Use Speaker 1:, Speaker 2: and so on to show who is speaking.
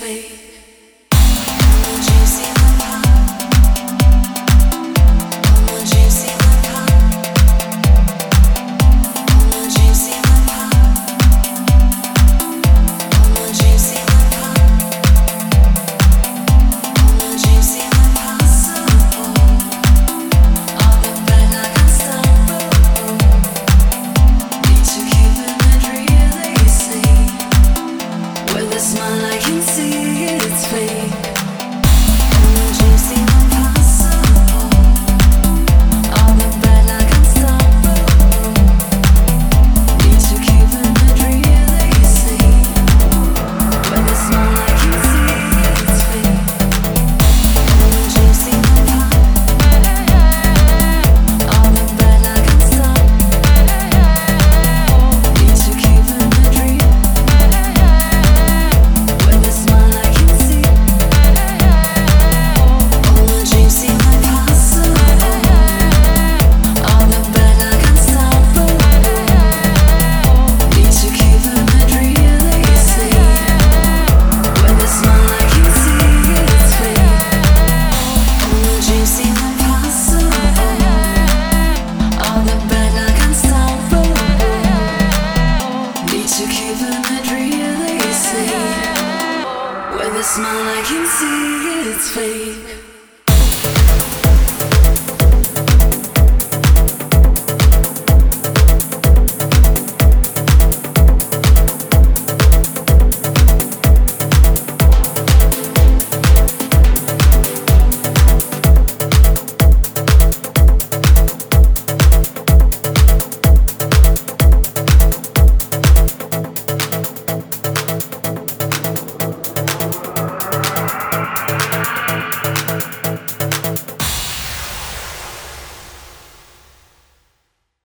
Speaker 1: face I can see it's fake.